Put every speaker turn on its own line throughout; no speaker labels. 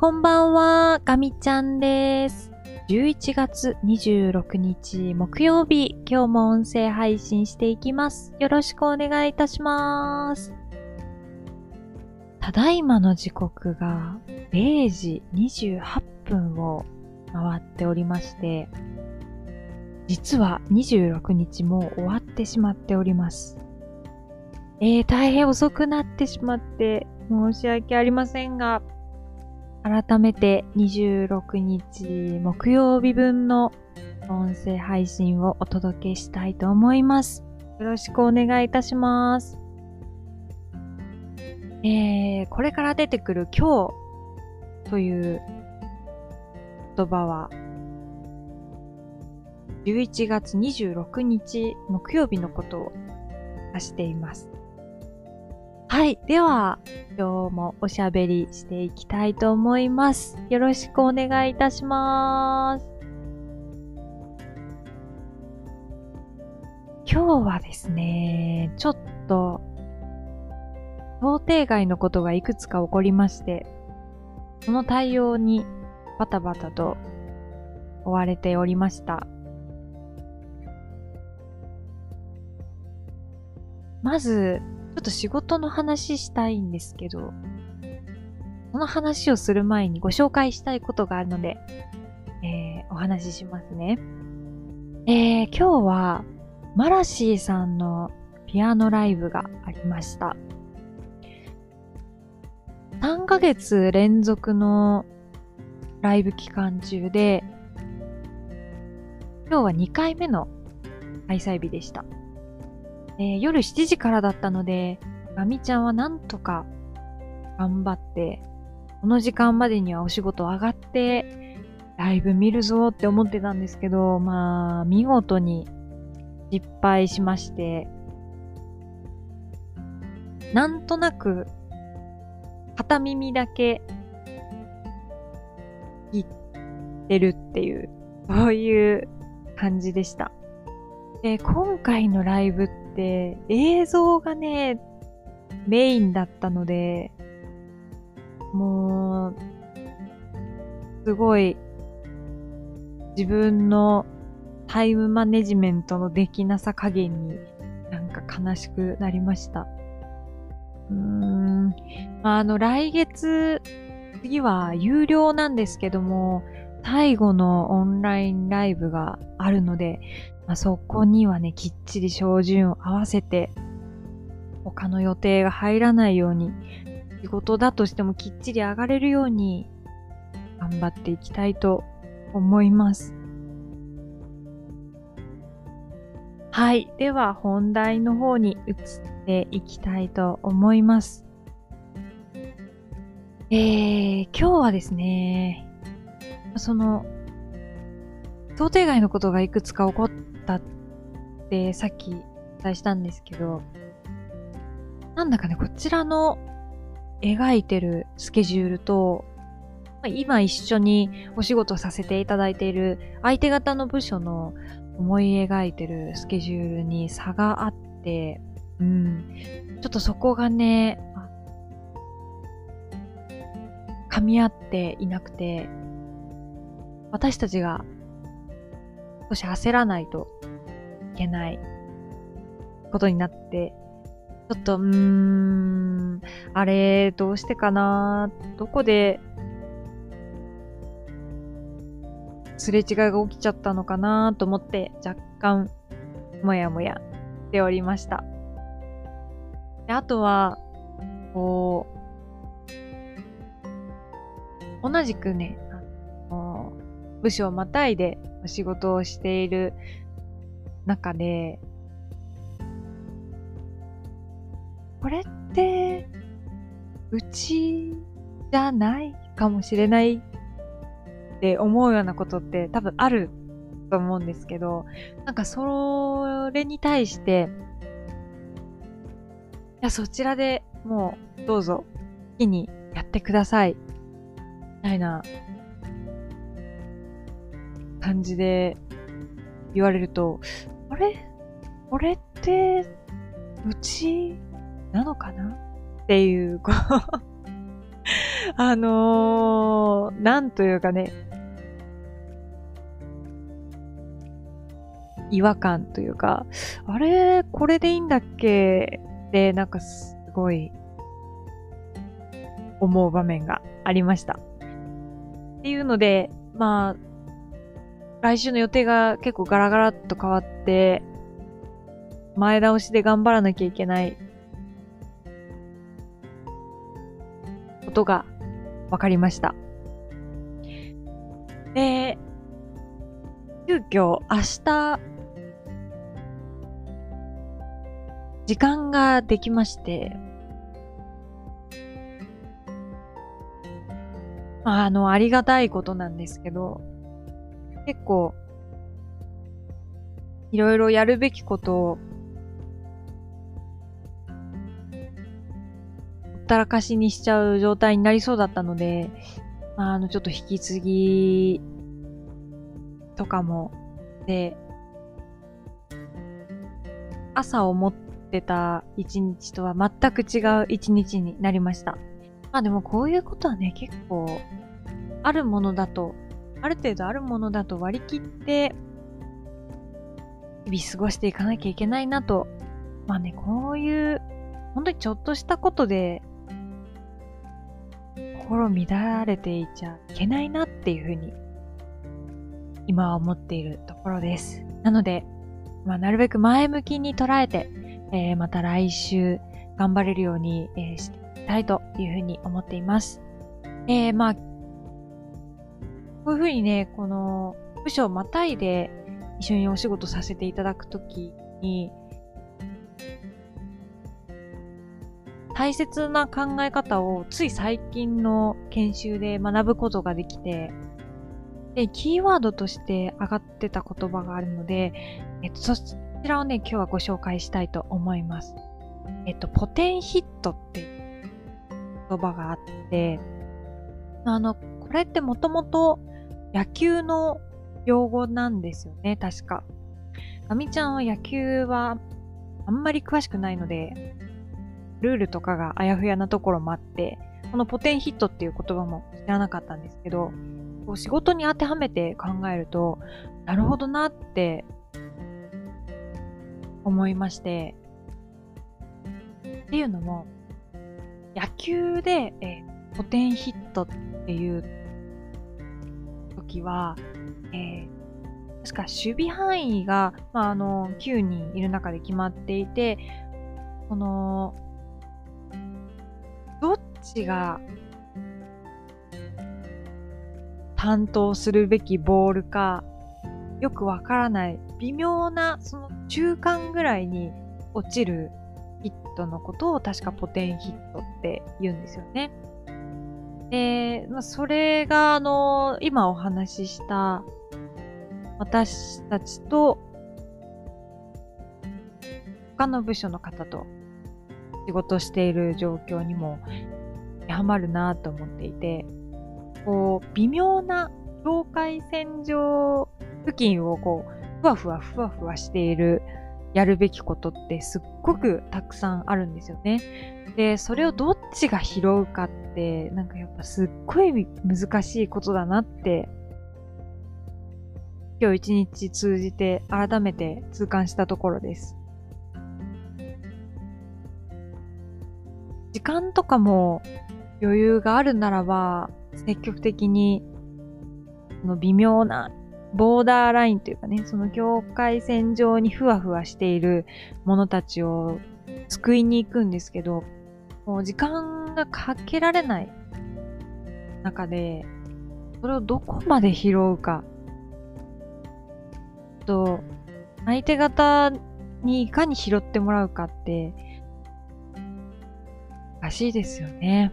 こんばんは、ガミちゃんです。11月26日木曜日、今日も音声配信していきます。よろしくお願いいたします。ただいまの時刻が0時28分を回っておりまして、実は26日も終わってしまっております。えー、大変遅くなってしまって申し訳ありませんが、改めて26日木曜日分の音声配信をお届けしたいと思います。よろしくお願いいたします。えー、これから出てくる今日という言葉は11月26日木曜日のことを指しています。はい。では、今日もおしゃべりしていきたいと思います。よろしくお願いいたします。今日はですね、ちょっと、想定外のことがいくつか起こりまして、その対応にバタバタと追われておりました。まず、ちょっと仕事の話したいんですけど、その話をする前にご紹介したいことがあるので、えー、お話ししますね。えー、今日は、マラシーさんのピアノライブがありました。3ヶ月連続のライブ期間中で、今日は2回目の開催日でした。えー、夜7時からだったので、ガミちゃんはなんとか頑張って、この時間までにはお仕事上がって、ライブ見るぞって思ってたんですけど、まあ、見事に失敗しまして、なんとなく、片耳だけ、聞いてるっていう、そういう感じでした。で、今回のライブって映像がね、メインだったので、もう、すごい、自分のタイムマネジメントのできなさ加減になんか悲しくなりました。うーん。あの、来月、次は有料なんですけども、最後のオンラインライブがあるので、まあ、そこにはね、きっちり照準を合わせて、他の予定が入らないように、仕事だとしてもきっちり上がれるように、頑張っていきたいと思います。はい。では、本題の方に移っていきたいと思います。えー、今日はですね、その、想定外のことがいくつか起こったってさっきお伝えしたんですけど、なんだかね、こちらの描いてるスケジュールと、今一緒にお仕事させていただいている相手方の部署の思い描いてるスケジュールに差があって、うん。ちょっとそこがね、噛み合っていなくて、私たちが少し焦らないといけないことになって、ちょっと、うーん、あれ、どうしてかなどこで、すれ違いが起きちゃったのかなと思って、若干、もやもやしておりました。であとは、こう、同じくね、部署をまたいでお仕事をしている中で、これって、うちじゃないかもしれないって思うようなことって多分あると思うんですけど、なんかそれに対して、いや、そちらでもうどうぞ好きにやってください。みたいな感じで言われると、あれ？これって、うちなのかな？っていう、こう あのー、なんというかね、違和感というか、あれ、これでいいんだっけ？で、なんかすごい、思う場面がありました。っていうので、まあ、来週の予定が結構ガラガラっと変わって、前倒しで頑張らなきゃいけないことが分かりました。で、急遽明日、時間ができまして、あの、ありがたいことなんですけど、結構、いろいろやるべきことを、ほったらかしにしちゃう状態になりそうだったので、あの、ちょっと引き継ぎとかも、で、朝を思ってた一日とは全く違う一日になりました。まあでもこういうことはね、結構、あるものだとある程度あるものだと割り切って、日々過ごしていかなきゃいけないなと。まあね、こういう、本当にちょっとしたことで、心乱れていちゃいけないなっていうふうに、今は思っているところです。なので、まあ、なるべく前向きに捉えて、えー、また来週頑張れるように、えー、していきたいというふうに思っています。えー、まあ、こういうふうにね、この部署をまたいで一緒にお仕事させていただくときに、大切な考え方をつい最近の研修で学ぶことができて、で、キーワードとして上がってた言葉があるので、えっと、そちらをね、今日はご紹介したいと思います。えっと、ポテンヒットっていう言葉があって、あの、これってもともと野球の用語なんですよね、確か。あみちゃんは野球はあんまり詳しくないので、ルールとかがあやふやなところもあって、このポテンヒットっていう言葉も知らなかったんですけど、こう仕事に当てはめて考えると、なるほどなって思いまして、っていうのも、野球で、えポテンヒットっていう時は、えー、確か守備範囲が、まあ、あの、9人いる中で決まっていて、この、どっちが担当するべきボールか、よくわからない、微妙な、その中間ぐらいに落ちるヒットのことを確かポテンヒットって言うんですよね。で、まあ、それが、あの、今お話しした、私たちと、他の部署の方と仕事している状況にもはまるなと思っていて、こう、微妙な境界線上付近をこう、ふわふわふわふわしているやるべきことってすっごくたくさんあるんですよね。で、それをどっちが拾うかって、なんかやっぱすっごい難しいことだなって、今日一日通じて改めて痛感したところです。時間とかも余裕があるならば、積極的に、その微妙なボーダーラインというかね、その境界線上にふわふわしているものたちを救いに行くんですけど、もう時間がかけられない中で、それをどこまで拾うか。と、相手方にいかに拾ってもらうかって、難しいですよね。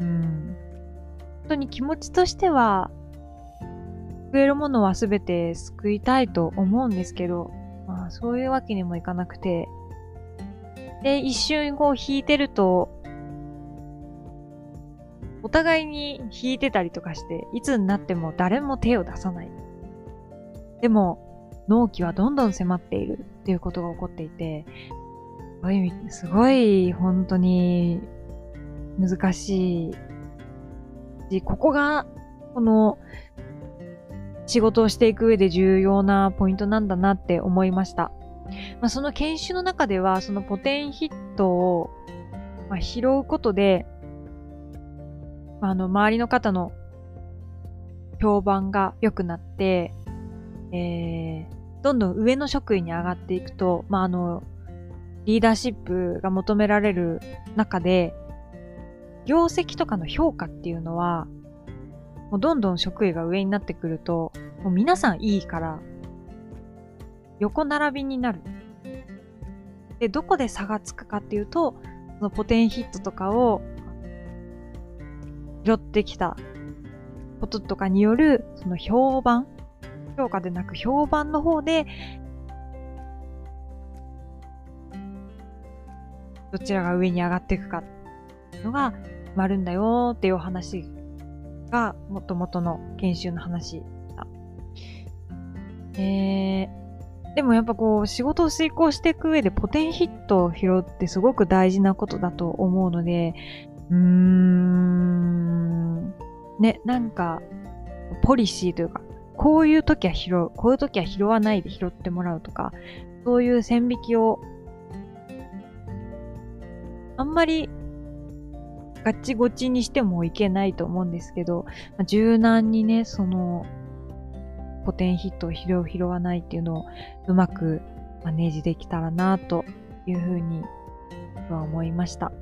うん。本当に気持ちとしては、救えるものは全て救いたいと思うんですけど、まあそういうわけにもいかなくて、で、一瞬こう弾いてると、お互いに弾いてたりとかして、いつになっても誰も手を出さない。でも、納期はどんどん迫っているっていうことが起こっていて、すごい、すごい本当に難しいし、ここが、この、仕事をしていく上で重要なポイントなんだなって思いました。まあ、その研修の中では、そのポテンヒットを、まあ、拾うことで、あ、の、周りの方の評判が良くなって、えー、どんどん上の職位に上がっていくと、まあ、あの、リーダーシップが求められる中で、業績とかの評価っていうのは、もうどんどん職位が上になってくると、もう皆さんいいから、横並びになる。で、どこで差がつくかっていうと、そのポテンヒットとかを拾ってきたこととかによる、その評判、評価でなく評判の方で、どちらが上に上がっていくかっていうのが決まるんだよっていうお話が、もともとの研修の話でした。えー、でもやっぱこう、仕事を遂行していく上でポテンヒットを拾ってすごく大事なことだと思うので、うーん、ね、なんか、ポリシーというか、こういう時は拾う、こういう時は拾わないで拾ってもらうとか、そういう線引きを、あんまりガッチゴチにしてもいけないと思うんですけど、まあ、柔軟にね、その、ポテンヒットを拾う拾わないっていうのをうまくマネージできたらなというふうには思いました。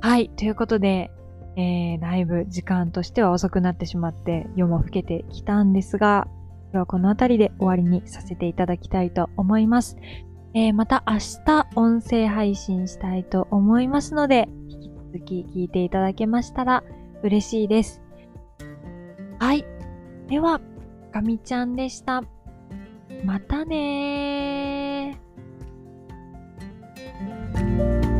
はい。ということで、えー、だいぶ時間としては遅くなってしまって夜も更けてきたんですが、今日はこの辺りで終わりにさせていただきたいと思います。えー、また明日音声配信したいと思いますので、引き続き聞いていただけましたら嬉しいです。はい。では、かみちゃんでした。またねー。